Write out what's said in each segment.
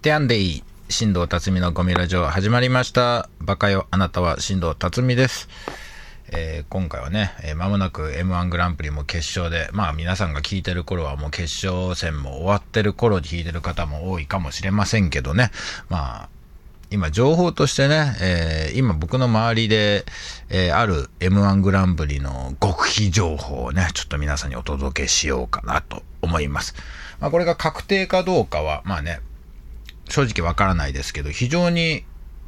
てやんでいい。新藤辰巳のゴミラジオ始まりました。バカよ、あなたは新藤辰巳です。えー今回はね、えー間もなく M1 グランプリも決勝で、まあ皆さんが聞いてる頃はもう決勝戦も終わってる頃に聞いてる方も多いかもしれませんけどね。まあ、今情報としてね、えー今僕の周りで、えーある M1 グランプリの極秘情報をね、ちょっと皆さんにお届けしようかなと思います。まあこれが確定かどうかは、まあね、正直わからないですけど、非常に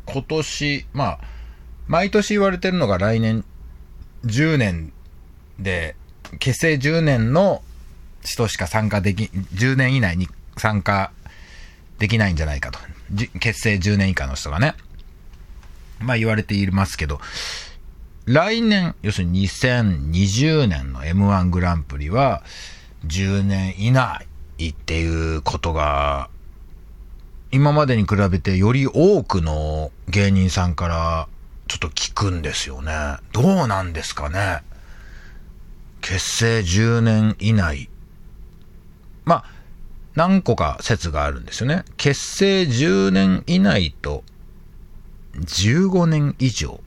今年、まあ、毎年言われてるのが来年10年で、結成10年の人しか参加でき、10年以内に参加できないんじゃないかと。結成10年以下の人がね。まあ言われていますけど、来年、要するに2020年の M1 グランプリは、10年以内っていうことが、今までに比べてより多くの芸人さんからちょっと聞くんですよね。どうなんですかね。結成10年以内。まあ、何個か説があるんですよね。結成10年以内と15年以上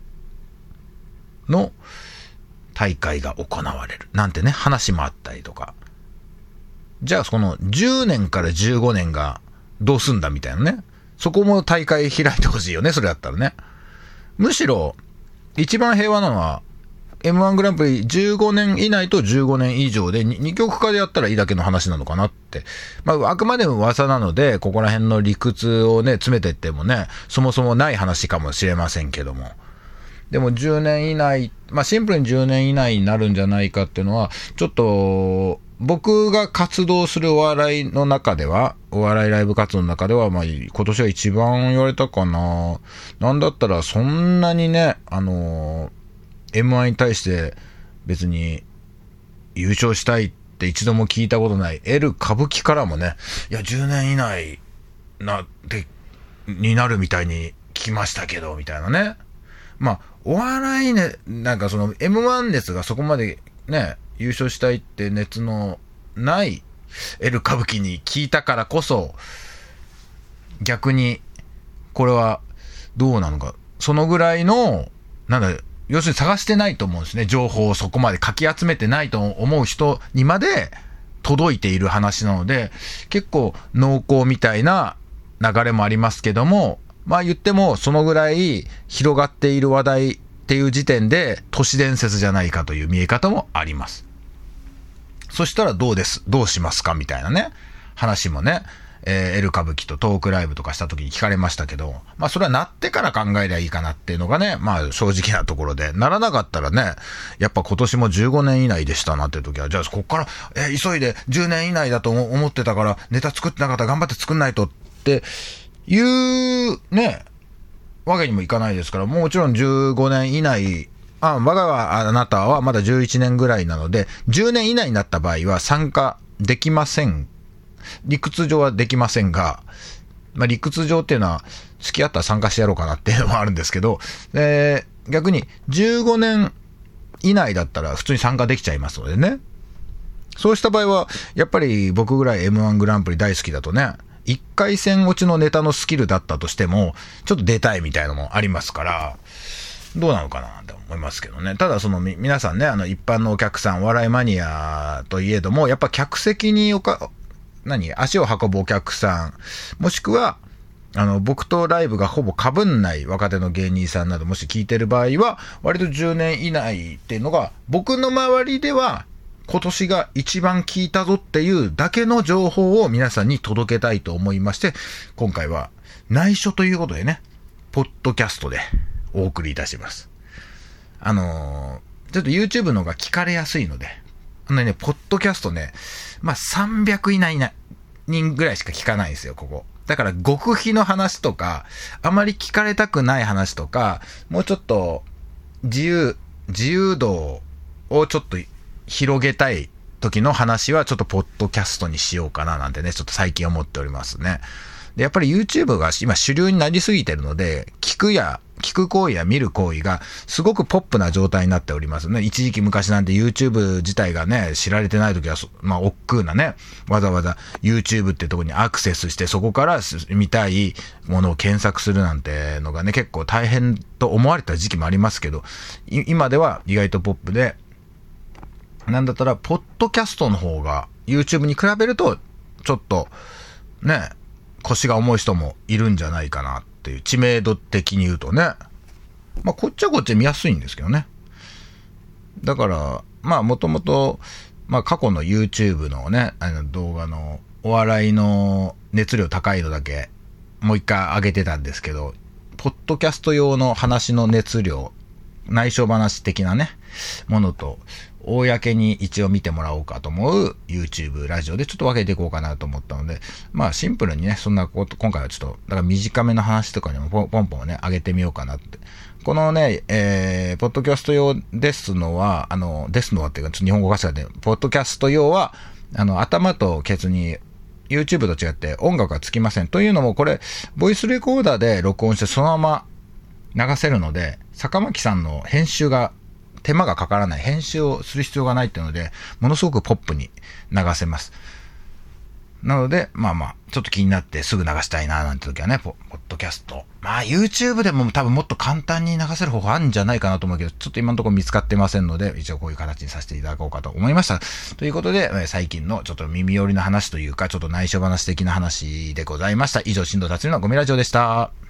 の大会が行われる。なんてね、話もあったりとか。じゃあその10年から15年がどうすんだみたいなね。そこも大会開いてほしいよね、それだったらね。むしろ、一番平和なのは、M1 グランプリ15年以内と15年以上で 2, 曲化でやったらいいだけの話なのかなって。まあ、あくまでも噂なので、ここら辺の理屈をね、詰めてってもね、そもそもない話かもしれませんけども。でも10年以内、まあシンプルに10年以内になるんじゃないかっていうのは、ちょっと、僕が活動するお笑いの中では、お笑いライブ活動の中では、まあ今年は一番言われたかな。なんだったらそんなにね、あの、M1 に対して別に優勝したいって一度も聞いたことない L 歌舞伎からもね、いや10年以内な、で、になるみたいに聞きましたけど、みたいなね。まあ、お笑いね、なんかその M1 熱がそこまでね、優勝したいって熱のない L 歌舞伎に聞いたからこそ、逆に、これはどうなのか。そのぐらいの、なんだ、要するに探してないと思うんですね。情報をそこまでかき集めてないと思う人にまで届いている話なので、結構濃厚みたいな流れもありますけども、まあ言ってもそのぐらい広がっている話題っていう時点で都市伝説じゃないかという見え方もあります。そしたらどうです？どうしますか？みたいなね、話もね、えー、L 歌舞伎とトークライブとかした時に聞かれましたけど、まあそれはなってから考えりゃいいかなっていうのがね、まあ正直なところで、ならなかったらね、やっぱ今年も15年以内でしたなっていう時は、じゃあこっから、えー急いで10年以内だと思ってたから、ネタ作ってなかったら頑張って作んないとっていうね、わけにもいかないですから、もちろん15年以内、あ、我があなたはまだ11年ぐらいなので、10年以内になった場合は参加できません。理屈上はできませんが、まあ、理屈上っていうのは、付き合ったら参加してやろうかなっていうのもあるんですけど、えー逆に15年以内だったら普通に参加できちゃいますのでね。そうした場合は、やっぱり僕ぐらい M1 グランプリ大好きだとね、1回戦落ちのネタのスキルだったとしても、ちょっと出たいみたいなのもありますから、どうなのかなって思いますけどね。ただそのみ皆さんね、あの一般のお客さん、お笑いマニアといえども、やっぱ客席におか、何足を運ぶお客さん、もしくは、あの、僕とライブがほぼ被んない若手の芸人さんなどもし聞いてる場合は、割と10年以内っていうのが、僕の周りでは、今年が一番聞いたぞっていうだけの情報を皆さんに届けたいと思いまして、今回は内緒ということでね、ポッドキャストでお送りいたします。あのーちょっと YouTube の方が聞かれやすいので、あのね、ポッドキャストね、まあ、300以内な人ぐらいしか聞かないんですよ、ここ。だから、極秘の話とか、あまり聞かれたくない話とか、もうちょっと、自由、自由度をちょっと広げたい時の話は、ちょっとポッドキャストにしようかななんてね、ちょっと最近思っておりますね。で、やっぱり YouTube が今主流になりすぎてるので、聞くや、聞く行為や見る行為がすごくポップな状態になっておりますね。一時期昔なんて YouTube 自体がね、知られてない時は、まあ、億劫なね、わざわざ YouTube ってとこにアクセスして、そこから見たいものを検索するなんてのがね、結構大変と思われた時期もありますけど、今では意外とポップで、なんだったら、ポッドキャストの方が YouTube に比べると、ちょっと、ね、腰が重い人もいるんじゃないかなっていう、知名度的に言うとね。まあ、こっちはこっち見やすいんですけどね。だから、まあ、もともと、まあ、過去の YouTube のね、あの動画のお笑いの熱量高いのだけ、もう一回上げてたんですけど、ポッドキャスト用の話の熱量、内緒話的なね、ものと、公に一応見てもらおうかと思う YouTube、ラジオでちょっと分けていこうかなと思ったので、まあシンプルにね、そんなこと、今回はちょっと、だから短めの話とかにもポンポンポンね、上げてみようかなって。このね、えー、ポッドキャスト用ですのは、あの、ですのはっていうか、ちょっと日本語化しで、ポッドキャスト用は、あの、頭とケツに YouTube と違って音楽がつきません。というのも、これ、ボイスレコーダーで録音してそのまま流せるので、坂巻さんの編集が手間がかからない、編集をする必要がないっていうので、ものすごくポップに流せます。なので、まあまあ、ちょっと気になってすぐ流したいななんて時はね、ポッドキャスト。まあ YouTube でも多分もっと簡単に流せる方法あるんじゃないかなと思うけど、ちょっと今のところ見つかってませんので、一応こういう形にさせていただこうかと思いました。ということで、最近のちょっと耳寄りな話というか、ちょっと内緒話的な話でございました。以上、新藤達のゴミラジオでした。